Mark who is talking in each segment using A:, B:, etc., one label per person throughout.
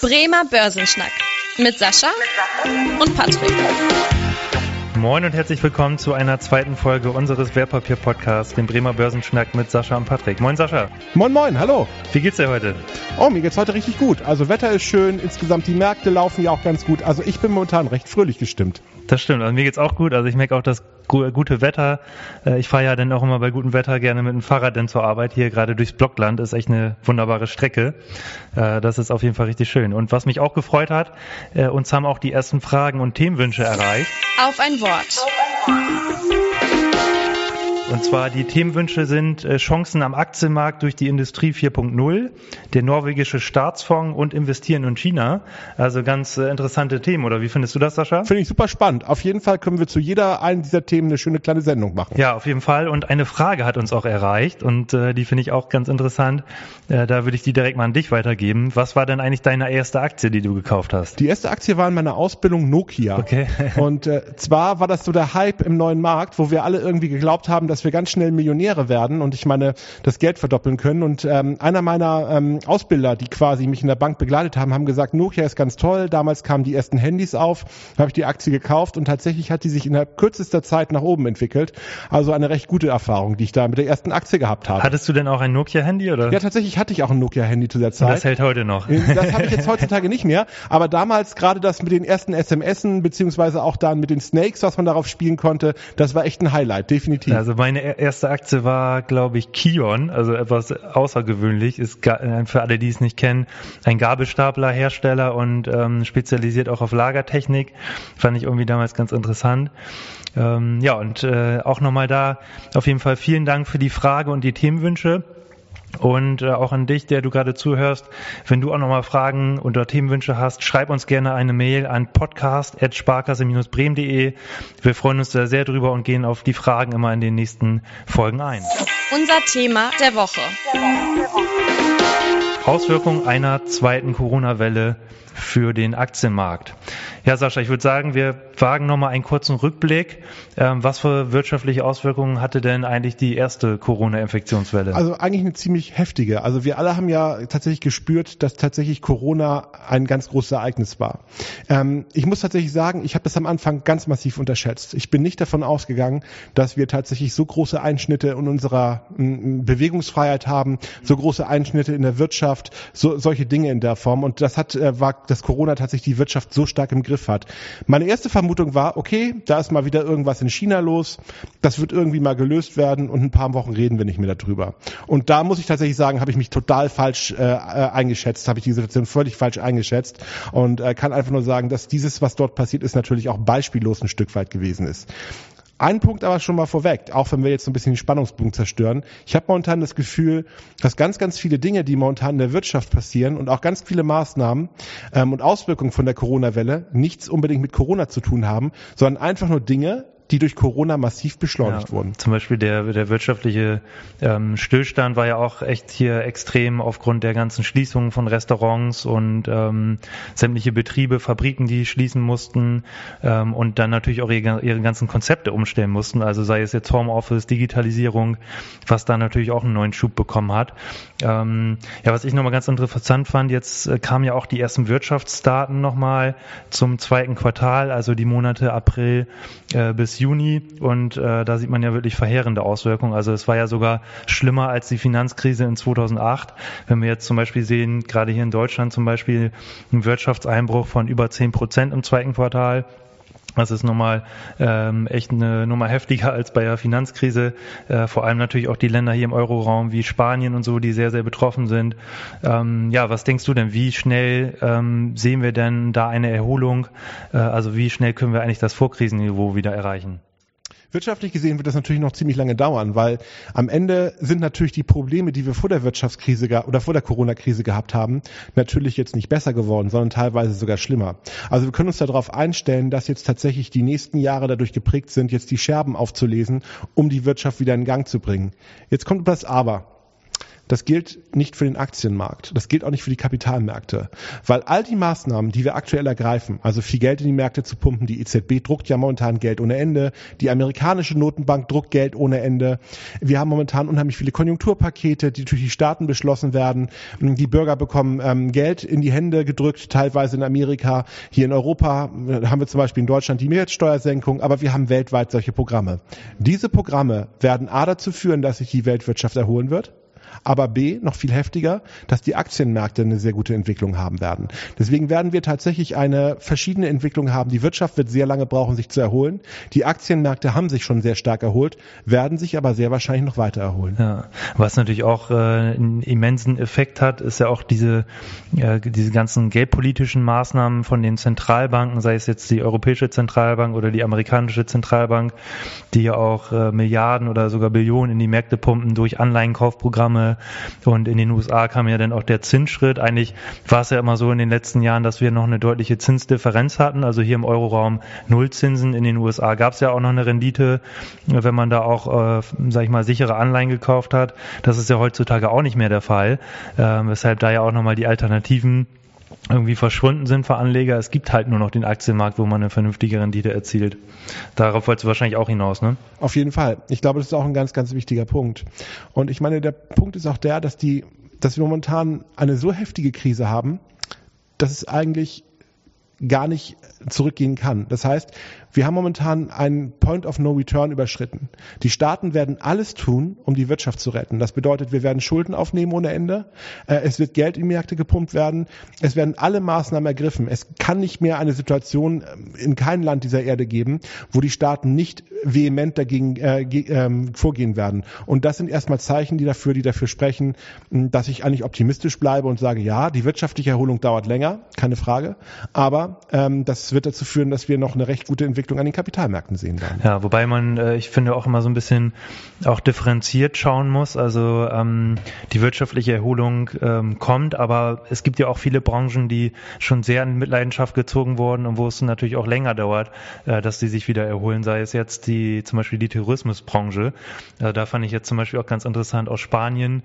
A: Bremer Börsenschnack mit Sascha und Patrick.
B: Moin und herzlich willkommen zu einer zweiten Folge unseres Wertpapier-Podcasts, dem Bremer Börsenschnack mit Sascha und Patrick. Moin Sascha.
C: Moin Moin, hallo.
B: Wie geht's dir heute?
C: Oh, mir geht's heute richtig gut. Also Wetter ist schön, insgesamt die Märkte laufen ja auch ganz gut. Also ich bin momentan recht fröhlich gestimmt.
B: Das stimmt, also mir geht's auch gut. Also ich merke auch das gute Wetter. Äh, ich fahre ja dann auch immer bei gutem Wetter gerne mit dem Fahrrad denn zur Arbeit. Hier gerade durchs Blockland ist echt eine wunderbare Strecke. Äh, das ist auf jeden Fall richtig schön. Und was mich auch gefreut hat, äh, uns haben auch die ersten Fragen und Themenwünsche erreicht.
A: Auf ein Wort.
B: Und zwar die Themenwünsche sind äh, Chancen am Aktienmarkt durch die Industrie 4.0, der norwegische Staatsfonds und Investieren in China. Also ganz äh, interessante Themen, oder wie findest du das, Sascha?
C: Finde ich super spannend. Auf jeden Fall können wir zu jeder einen dieser Themen eine schöne kleine Sendung machen.
B: Ja, auf jeden Fall. Und eine Frage hat uns auch erreicht und äh, die finde ich auch ganz interessant. Äh, da würde ich die direkt mal an dich weitergeben. Was war denn eigentlich deine erste Aktie, die du gekauft hast?
C: Die erste Aktie war in meiner Ausbildung Nokia.
B: Okay.
C: und äh, zwar war das so der Hype im neuen Markt, wo wir alle irgendwie geglaubt haben, dass dass wir ganz schnell Millionäre werden und ich meine, das Geld verdoppeln können. Und ähm, einer meiner ähm, Ausbilder, die quasi mich in der Bank begleitet haben, haben gesagt, Nokia ist ganz toll. Damals kamen die ersten Handys auf, habe ich die Aktie gekauft und tatsächlich hat die sich innerhalb kürzester Zeit nach oben entwickelt. Also eine recht gute Erfahrung, die ich da mit der ersten Aktie gehabt habe.
B: Hattest du denn auch ein Nokia-Handy oder?
C: Ja, tatsächlich hatte ich auch ein Nokia-Handy zu der Zeit. Und
B: das hält heute noch.
C: Das habe ich jetzt heutzutage nicht mehr. Aber damals gerade das mit den ersten SMSen beziehungsweise auch dann mit den Snakes, was man darauf spielen konnte, das war echt ein Highlight, definitiv.
B: Also meine erste Aktie war, glaube ich, Kion, also etwas außergewöhnlich, ist äh, für alle, die es nicht kennen, ein Gabelstaplerhersteller und ähm, spezialisiert auch auf Lagertechnik. Fand ich irgendwie damals ganz interessant. Ähm, ja, und äh, auch nochmal da auf jeden Fall vielen Dank für die Frage und die Themenwünsche. Und äh, auch an dich, der du gerade zuhörst, wenn du auch nochmal Fragen oder Themenwünsche hast, schreib uns gerne eine Mail an podcast.sparkasse-bremen.de. Wir freuen uns da sehr drüber und gehen auf die Fragen immer in den nächsten Folgen ein.
A: Unser Thema der Woche.
B: Auswirkungen einer zweiten Corona-Welle für den Aktienmarkt. Ja, Sascha, ich würde sagen, wir wagen nochmal einen kurzen Rückblick. Ähm, was für wirtschaftliche Auswirkungen hatte denn eigentlich die erste Corona-Infektionswelle?
C: Also eigentlich eine ziemlich heftige. Also wir alle haben ja tatsächlich gespürt, dass tatsächlich Corona ein ganz großes Ereignis war. Ähm, ich muss tatsächlich sagen, ich habe das am Anfang ganz massiv unterschätzt. Ich bin nicht davon ausgegangen, dass wir tatsächlich so große Einschnitte in unserer Bewegungsfreiheit haben, so große Einschnitte in der Wirtschaft, so, solche Dinge in der Form. Und das hat, äh, war, dass Corona tatsächlich die Wirtschaft so stark im Griff hat. Meine erste Vermutung war, okay, da ist mal wieder irgendwas in China los, das wird irgendwie mal gelöst werden und ein paar Wochen reden wir nicht mehr darüber. Und da muss ich tatsächlich sagen, habe ich mich total falsch äh, äh eingeschätzt, habe ich die Situation völlig falsch eingeschätzt und äh, kann einfach nur sagen, dass dieses, was dort passiert ist, natürlich auch beispiellos ein Stück weit gewesen ist. Ein Punkt aber schon mal vorweg, auch wenn wir jetzt ein bisschen den Spannungsbogen zerstören. Ich habe momentan das Gefühl, dass ganz, ganz viele Dinge, die momentan in der Wirtschaft passieren und auch ganz viele Maßnahmen ähm, und Auswirkungen von der Corona-Welle nichts unbedingt mit Corona zu tun haben, sondern einfach nur Dinge, die durch Corona massiv beschleunigt
B: ja,
C: wurden.
B: Zum Beispiel der, der wirtschaftliche ähm, Stillstand war ja auch echt hier extrem aufgrund der ganzen Schließungen von Restaurants und ähm, sämtliche Betriebe, Fabriken, die schließen mussten ähm, und dann natürlich auch ihre, ihre ganzen Konzepte umstellen mussten. Also sei es jetzt Homeoffice, Digitalisierung, was da natürlich auch einen neuen Schub bekommen hat. Ähm, ja, was ich nochmal ganz interessant fand, jetzt äh, kamen ja auch die ersten Wirtschaftsdaten nochmal zum zweiten Quartal, also die Monate April äh, bis Juni und äh, da sieht man ja wirklich verheerende Auswirkungen. Also es war ja sogar schlimmer als die Finanzkrise in 2008. Wenn wir jetzt zum Beispiel sehen, gerade hier in Deutschland zum Beispiel ein Wirtschaftseinbruch von über 10 Prozent im zweiten Quartal. Das ist nochmal ähm, echt eine Nummer heftiger als bei der Finanzkrise. Äh, vor allem natürlich auch die Länder hier im Euroraum wie Spanien und so, die sehr, sehr betroffen sind. Ähm, ja, was denkst du denn? Wie schnell ähm, sehen wir denn da eine Erholung? Äh, also wie schnell können wir eigentlich das Vorkrisenniveau wieder erreichen?
C: Wirtschaftlich gesehen wird das natürlich noch ziemlich lange dauern, weil am Ende sind natürlich die Probleme, die wir vor der Wirtschaftskrise oder vor der Corona-Krise gehabt haben, natürlich jetzt nicht besser geworden, sondern teilweise sogar schlimmer. Also wir können uns darauf einstellen, dass jetzt tatsächlich die nächsten Jahre dadurch geprägt sind, jetzt die Scherben aufzulesen, um die Wirtschaft wieder in Gang zu bringen. Jetzt kommt das Aber. Das gilt nicht für den Aktienmarkt. Das gilt auch nicht für die Kapitalmärkte. Weil all die Maßnahmen, die wir aktuell ergreifen, also viel Geld in die Märkte zu pumpen, die EZB druckt ja momentan Geld ohne Ende, die amerikanische Notenbank druckt Geld ohne Ende. Wir haben momentan unheimlich viele Konjunkturpakete, die durch die Staaten beschlossen werden. Die Bürger bekommen ähm, Geld in die Hände gedrückt, teilweise in Amerika. Hier in Europa äh, haben wir zum Beispiel in Deutschland die Mehrwertsteuersenkung, aber wir haben weltweit solche Programme. Diese Programme werden A dazu führen, dass sich die Weltwirtschaft erholen wird aber B, noch viel heftiger, dass die Aktienmärkte eine sehr gute Entwicklung haben werden. Deswegen werden wir tatsächlich eine verschiedene Entwicklung haben. Die Wirtschaft wird sehr lange brauchen, sich zu erholen. Die Aktienmärkte haben sich schon sehr stark erholt, werden sich aber sehr wahrscheinlich noch weiter erholen.
B: Ja, was natürlich auch äh, einen immensen Effekt hat, ist ja auch diese, äh, diese ganzen geldpolitischen Maßnahmen von den Zentralbanken, sei es jetzt die Europäische Zentralbank oder die amerikanische Zentralbank, die ja auch äh, Milliarden oder sogar Billionen in die Märkte pumpen durch Anleihenkaufprogramme und in den USA kam ja dann auch der Zinsschritt. Eigentlich war es ja immer so in den letzten Jahren, dass wir noch eine deutliche Zinsdifferenz hatten. Also hier im Euroraum Nullzinsen. In den USA gab es ja auch noch eine Rendite, wenn man da auch, äh, sag ich mal, sichere Anleihen gekauft hat. Das ist ja heutzutage auch nicht mehr der Fall. Äh, weshalb da ja auch nochmal die Alternativen irgendwie verschwunden sind für Anleger. Es gibt halt nur noch den Aktienmarkt, wo man eine vernünftige Rendite erzielt. Darauf wolltest du wahrscheinlich auch hinaus, ne?
C: Auf jeden Fall. Ich glaube, das ist auch ein ganz, ganz wichtiger Punkt. Und ich meine, der Punkt ist auch der, dass die, dass wir momentan eine so heftige Krise haben, dass es eigentlich gar nicht zurückgehen kann. Das heißt, wir haben momentan einen Point of No Return überschritten. Die Staaten werden alles tun, um die Wirtschaft zu retten. Das bedeutet, wir werden Schulden aufnehmen ohne Ende. Äh, es wird Geld in Märkte gepumpt werden. Es werden alle Maßnahmen ergriffen. Es kann nicht mehr eine Situation äh, in keinem Land dieser Erde geben, wo die Staaten nicht vehement dagegen äh, äh, vorgehen werden. Und das sind erstmal Zeichen, die dafür, die dafür sprechen, dass ich eigentlich optimistisch bleibe und sage, ja, die wirtschaftliche Erholung dauert länger, keine Frage. Aber ähm, das wird dazu führen, dass wir noch eine recht gute Entwicklung Entwicklung an den Kapitalmärkten sehen werden.
B: Ja, wobei man, äh, ich finde, auch immer so ein bisschen auch differenziert schauen muss. Also ähm, die wirtschaftliche Erholung ähm, kommt, aber es gibt ja auch viele Branchen, die schon sehr in Mitleidenschaft gezogen wurden und wo es natürlich auch länger dauert, äh, dass die sich wieder erholen. Sei es jetzt die zum Beispiel die Tourismusbranche. Äh, da fand ich jetzt zum Beispiel auch ganz interessant aus Spanien.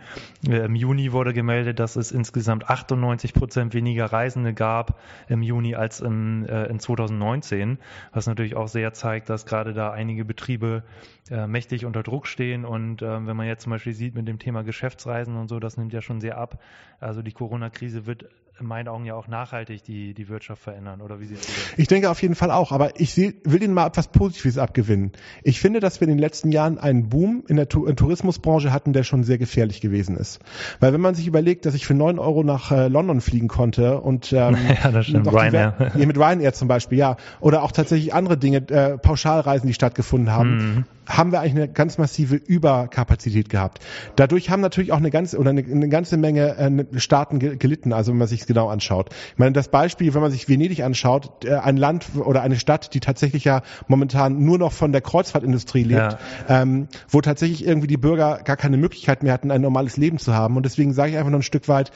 B: Äh, Im Juni wurde gemeldet, dass es insgesamt 98 Prozent weniger Reisende gab im Juni als im, äh, in 2019, was natürlich natürlich auch sehr zeigt, dass gerade da einige Betriebe äh, mächtig unter Druck stehen. Und äh, wenn man jetzt zum Beispiel sieht mit dem Thema Geschäftsreisen und so, das nimmt ja schon sehr ab. Also die Corona-Krise wird in meinen Augen ja auch nachhaltig die, die Wirtschaft verändern, oder wie siehst du das?
C: Ich denke auf jeden Fall auch, aber ich seh, will Ihnen mal etwas Positives abgewinnen. Ich finde, dass wir in den letzten Jahren einen Boom in der tu in Tourismusbranche hatten, der schon sehr gefährlich gewesen ist. Weil wenn man sich überlegt, dass ich für neun Euro nach äh, London fliegen konnte und ähm,
B: ja, das stimmt. Ryanair.
C: Ja, mit Ryanair zum Beispiel, ja. Oder auch tatsächlich andere Dinge, äh, Pauschalreisen, die stattgefunden haben. Mhm haben wir eigentlich eine ganz massive Überkapazität gehabt. Dadurch haben natürlich auch eine ganze oder eine, eine ganze Menge äh, Staaten gelitten, also wenn man sich es genau anschaut. Ich meine, das Beispiel, wenn man sich Venedig anschaut, äh, ein Land oder eine Stadt, die tatsächlich ja momentan nur noch von der Kreuzfahrtindustrie lebt, ja. ähm, wo tatsächlich irgendwie die Bürger gar keine Möglichkeit mehr hatten, ein normales Leben zu haben. Und deswegen sage ich einfach noch ein Stück weit,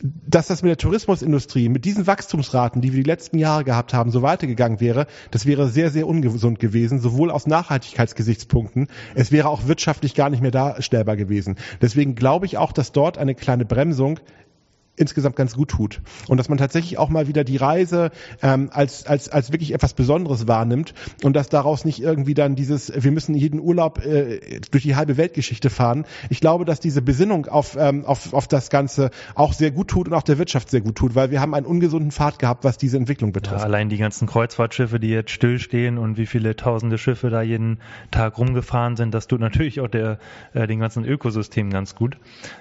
C: dass das mit der Tourismusindustrie, mit diesen Wachstumsraten, die wir die letzten Jahre gehabt haben, so weitergegangen wäre, das wäre sehr, sehr ungesund gewesen, sowohl aus Nachhaltigkeitsgesichtspunkten, es wäre auch wirtschaftlich gar nicht mehr darstellbar gewesen. Deswegen glaube ich auch, dass dort eine kleine Bremsung insgesamt ganz gut tut. Und dass man tatsächlich auch mal wieder die Reise ähm, als, als, als wirklich etwas Besonderes wahrnimmt und dass daraus nicht irgendwie dann dieses, wir müssen jeden Urlaub äh, durch die halbe Weltgeschichte fahren. Ich glaube, dass diese Besinnung auf, ähm, auf, auf das Ganze auch sehr gut tut und auch der Wirtschaft sehr gut tut, weil wir haben einen ungesunden Pfad gehabt, was diese Entwicklung betrifft.
B: Ja, allein die ganzen Kreuzfahrtschiffe, die jetzt stillstehen und wie viele tausende Schiffe da jeden Tag rumgefahren sind, das tut natürlich auch der, äh, den ganzen Ökosystem ganz gut.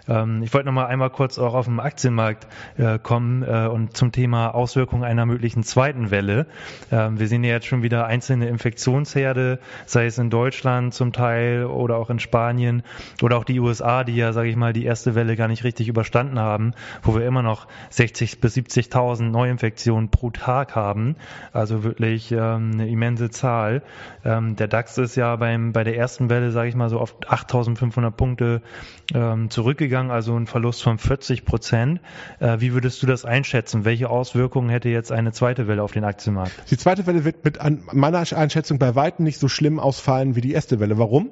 B: Ähm, ich wollte noch mal einmal kurz auch auf dem Aktienmarkt Arbeitsmarkt äh, kommen äh, und zum Thema Auswirkungen einer möglichen zweiten Welle. Ähm, wir sehen ja jetzt schon wieder einzelne Infektionsherde, sei es in Deutschland zum Teil oder auch in Spanien oder auch die USA, die ja, sage ich mal, die erste Welle gar nicht richtig überstanden haben, wo wir immer noch 60 bis 70.000 Neuinfektionen pro Tag haben. Also wirklich ähm, eine immense Zahl. Ähm, der DAX ist ja beim bei der ersten Welle, sage ich mal, so auf 8.500 Punkte ähm, zurückgegangen, also ein Verlust von 40 Prozent. Äh, wie würdest du das einschätzen? Welche Auswirkungen hätte jetzt eine zweite Welle auf den Aktienmarkt?
C: Die zweite Welle wird mit meiner Einschätzung bei weitem nicht so schlimm ausfallen wie die erste Welle. Warum?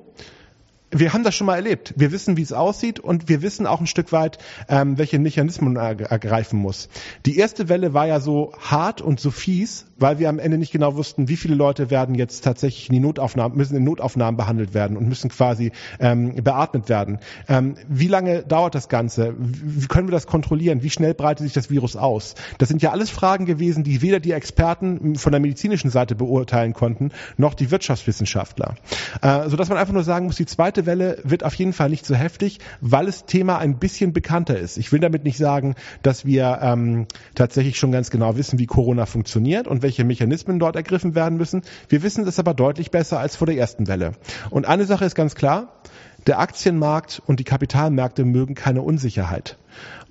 C: Wir haben das schon mal erlebt. Wir wissen, wie es aussieht und wir wissen auch ein Stück weit, ähm, welche Mechanismen man ergreifen muss. Die erste Welle war ja so hart und so fies, weil wir am Ende nicht genau wussten, wie viele Leute werden jetzt tatsächlich in die Notaufnahmen, müssen in Notaufnahmen behandelt werden und müssen quasi ähm, beatmet werden. Ähm, wie lange dauert das Ganze? Wie können wir das kontrollieren? Wie schnell breitet sich das Virus aus? Das sind ja alles Fragen gewesen, die weder die Experten von der medizinischen Seite beurteilen konnten, noch die Wirtschaftswissenschaftler. Äh, sodass man einfach nur sagen muss, die zweite Welle wird auf jeden Fall nicht so heftig, weil das Thema ein bisschen bekannter ist. Ich will damit nicht sagen, dass wir ähm, tatsächlich schon ganz genau wissen, wie Corona funktioniert und welche Mechanismen dort ergriffen werden müssen. Wir wissen es aber deutlich besser als vor der ersten Welle. Und eine Sache ist ganz klar, der Aktienmarkt und die Kapitalmärkte mögen keine Unsicherheit.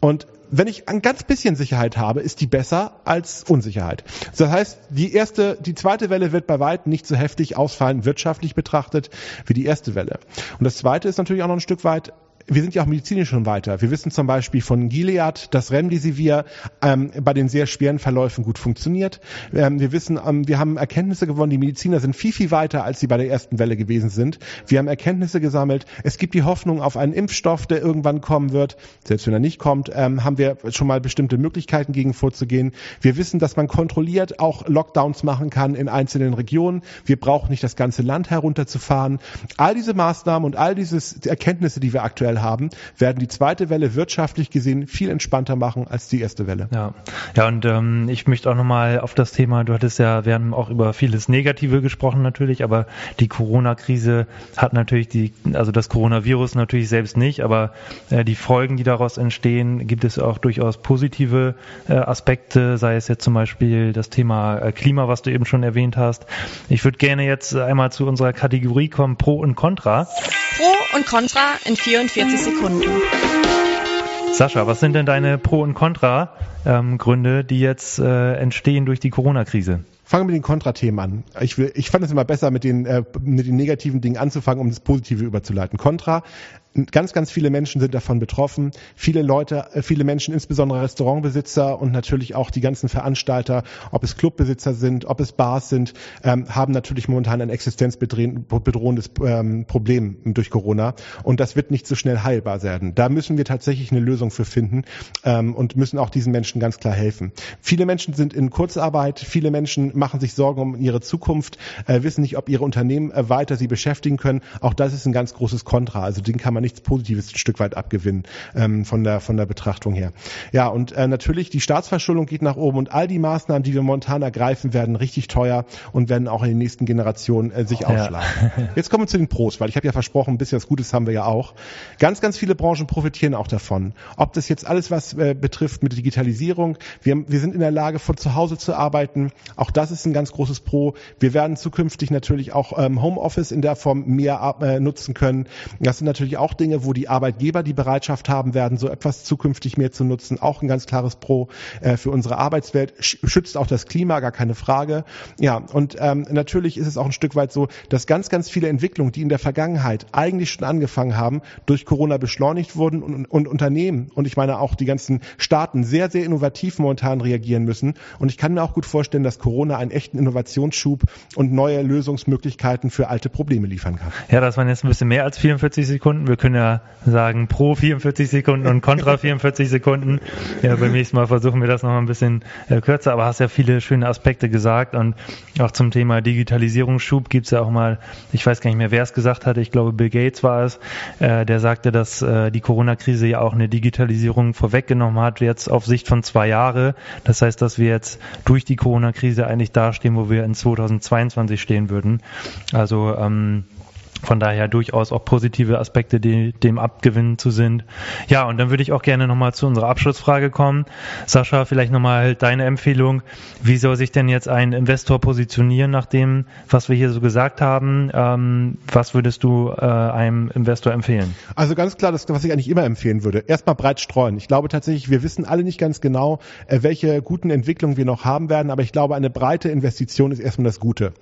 C: Und wenn ich ein ganz bisschen Sicherheit habe, ist die besser als Unsicherheit. Das heißt, die erste, die zweite Welle wird bei weitem nicht so heftig ausfallen, wirtschaftlich betrachtet, wie die erste Welle. Und das zweite ist natürlich auch noch ein Stück weit wir sind ja auch medizinisch schon weiter. Wir wissen zum Beispiel von Gilead, dass Remdesivir ähm, bei den sehr schweren Verläufen gut funktioniert. Ähm, wir wissen, ähm, wir haben Erkenntnisse gewonnen. Die Mediziner sind viel, viel weiter, als sie bei der ersten Welle gewesen sind. Wir haben Erkenntnisse gesammelt. Es gibt die Hoffnung auf einen Impfstoff, der irgendwann kommen wird. Selbst wenn er nicht kommt, ähm, haben wir schon mal bestimmte Möglichkeiten gegen vorzugehen. Wir wissen, dass man kontrolliert auch Lockdowns machen kann in einzelnen Regionen. Wir brauchen nicht das ganze Land herunterzufahren. All diese Maßnahmen und all diese Erkenntnisse, die wir aktuell Vorteil haben, werden die zweite Welle wirtschaftlich gesehen viel entspannter machen als die erste Welle.
B: Ja, ja und ähm, ich möchte auch nochmal auf das Thema, du hattest ja, wir haben auch über vieles Negative gesprochen natürlich, aber die Corona-Krise hat natürlich die, also das Coronavirus natürlich selbst nicht, aber äh, die Folgen, die daraus entstehen, gibt es auch durchaus positive äh, Aspekte, sei es jetzt zum Beispiel das Thema äh, Klima, was du eben schon erwähnt hast. Ich würde gerne jetzt einmal zu unserer Kategorie kommen, Pro und Contra.
A: Pro und Contra in 44 Sekunden.
B: Sascha, was sind denn deine Pro- und Contra-Gründe, ähm, die jetzt äh, entstehen durch die Corona-Krise?
C: Fangen wir mit den Kontrathemen an. Ich, will, ich fand es immer besser, mit den, äh, mit den negativen Dingen anzufangen, um das Positive überzuleiten. Contra Ganz, ganz viele Menschen sind davon betroffen. Viele Leute, äh, viele Menschen, insbesondere Restaurantbesitzer und natürlich auch die ganzen Veranstalter, ob es Clubbesitzer sind, ob es Bars sind, ähm, haben natürlich momentan ein existenzbedrohendes ähm, Problem durch Corona. Und das wird nicht so schnell heilbar werden. Da müssen wir tatsächlich eine Lösung für finden ähm, und müssen auch diesen Menschen ganz klar helfen. Viele Menschen sind in Kurzarbeit. Viele Menschen machen sich Sorgen um ihre Zukunft, äh, wissen nicht, ob ihre Unternehmen äh, weiter sie beschäftigen können. Auch das ist ein ganz großes Kontra. Also den kann man nichts Positives ein Stück weit abgewinnen ähm, von der von der Betrachtung her. Ja, und äh, natürlich die Staatsverschuldung geht nach oben und all die Maßnahmen, die wir momentan ergreifen, werden richtig teuer und werden auch in den nächsten Generationen äh, sich ausschlagen. Ja. Jetzt kommen wir zu den Pros, weil ich habe ja versprochen, ein bisschen was Gutes haben wir ja auch. Ganz, ganz viele Branchen profitieren auch davon. Ob das jetzt alles was äh, betrifft mit Digitalisierung, wir, wir sind in der Lage, von zu Hause zu arbeiten. Auch das ist ein ganz großes Pro. Wir werden zukünftig natürlich auch ähm, Homeoffice in der Form mehr äh, nutzen können. Das sind natürlich auch Dinge, wo die Arbeitgeber die Bereitschaft haben werden, so etwas zukünftig mehr zu nutzen. Auch ein ganz klares Pro äh, für unsere Arbeitswelt. Schützt auch das Klima, gar keine Frage. Ja, und ähm, natürlich ist es auch ein Stück weit so, dass ganz, ganz viele Entwicklungen, die in der Vergangenheit eigentlich schon angefangen haben, durch Corona beschleunigt wurden und, und Unternehmen und ich meine auch die ganzen Staaten sehr, sehr innovativ momentan reagieren müssen. Und ich kann mir auch gut vorstellen, dass Corona einen echten Innovationsschub und neue Lösungsmöglichkeiten für alte Probleme liefern kann.
B: Ja, das waren jetzt ein bisschen mehr als 44 Sekunden. Wir können ja sagen pro 44 Sekunden und contra 44 Sekunden. Ja, beim nächsten Mal versuchen wir das noch ein bisschen äh, kürzer, aber hast ja viele schöne Aspekte gesagt und auch zum Thema Digitalisierungsschub gibt es ja auch mal, ich weiß gar nicht mehr, wer es gesagt hatte, ich glaube Bill Gates war es, äh, der sagte, dass äh, die Corona-Krise ja auch eine Digitalisierung vorweggenommen hat, jetzt auf Sicht von zwei Jahre. Das heißt, dass wir jetzt durch die Corona-Krise eigentlich dastehen, wo wir in 2022 stehen würden. Also ähm, von daher durchaus auch positive Aspekte, die dem abgewinnen zu sind. Ja, und dann würde ich auch gerne nochmal zu unserer Abschlussfrage kommen. Sascha, vielleicht nochmal deine Empfehlung. Wie soll sich denn jetzt ein Investor positionieren nach dem, was wir hier so gesagt haben? Ähm, was würdest du äh, einem Investor empfehlen?
C: Also ganz klar, das, was ich eigentlich immer empfehlen würde. Erstmal breit streuen. Ich glaube tatsächlich, wir wissen alle nicht ganz genau, äh, welche guten Entwicklungen wir noch haben werden, aber ich glaube, eine breite Investition ist erstmal das Gute.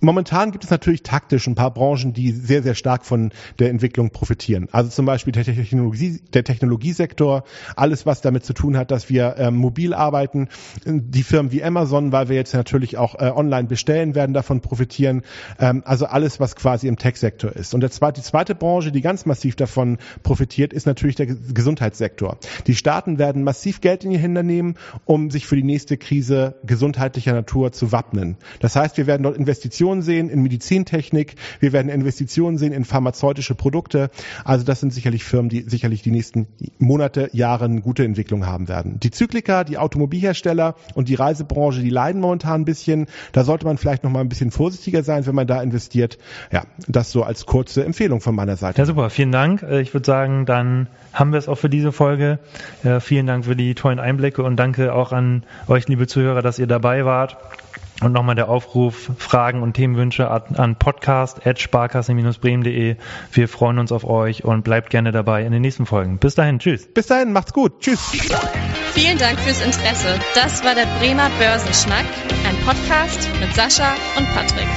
C: Momentan gibt es natürlich taktisch ein paar Branchen, die sehr, sehr stark von der Entwicklung profitieren. Also zum Beispiel der, Technologie, der Technologiesektor, alles, was damit zu tun hat, dass wir ähm, mobil arbeiten. Die Firmen wie Amazon, weil wir jetzt natürlich auch äh, online bestellen, werden davon profitieren. Ähm, also alles, was quasi im Tech-Sektor ist. Und der zweite, die zweite Branche, die ganz massiv davon profitiert, ist natürlich der Gesundheitssektor. Die Staaten werden massiv Geld in die Hände nehmen, um sich für die nächste Krise gesundheitlicher Natur zu wappnen. Das heißt, wir werden dort Investitionen sehen in Medizintechnik, wir werden Investitionen sehen in pharmazeutische Produkte. Also das sind sicherlich Firmen, die sicherlich die nächsten Monate, Jahre eine gute Entwicklung haben werden. Die Zyklika, die Automobilhersteller und die Reisebranche, die leiden momentan ein bisschen. Da sollte man vielleicht noch mal ein bisschen vorsichtiger sein, wenn man da investiert. Ja, das so als kurze Empfehlung von meiner Seite.
B: Ja, super. Vielen Dank. Äh, ich würde sagen, dann haben wir es auch für diese Folge. Äh, vielen Dank für die tollen Einblicke und danke auch an euch, liebe Zuhörer, dass ihr dabei wart. Und nochmal der Aufruf, Fragen und Themenwünsche an podcast.sparkasse-bremen.de. Wir freuen uns auf euch und bleibt gerne dabei in den nächsten Folgen. Bis dahin, tschüss.
C: Bis dahin, macht's gut. Tschüss.
A: Vielen Dank fürs Interesse. Das war der Bremer Börsenschnack, ein Podcast mit Sascha und Patrick.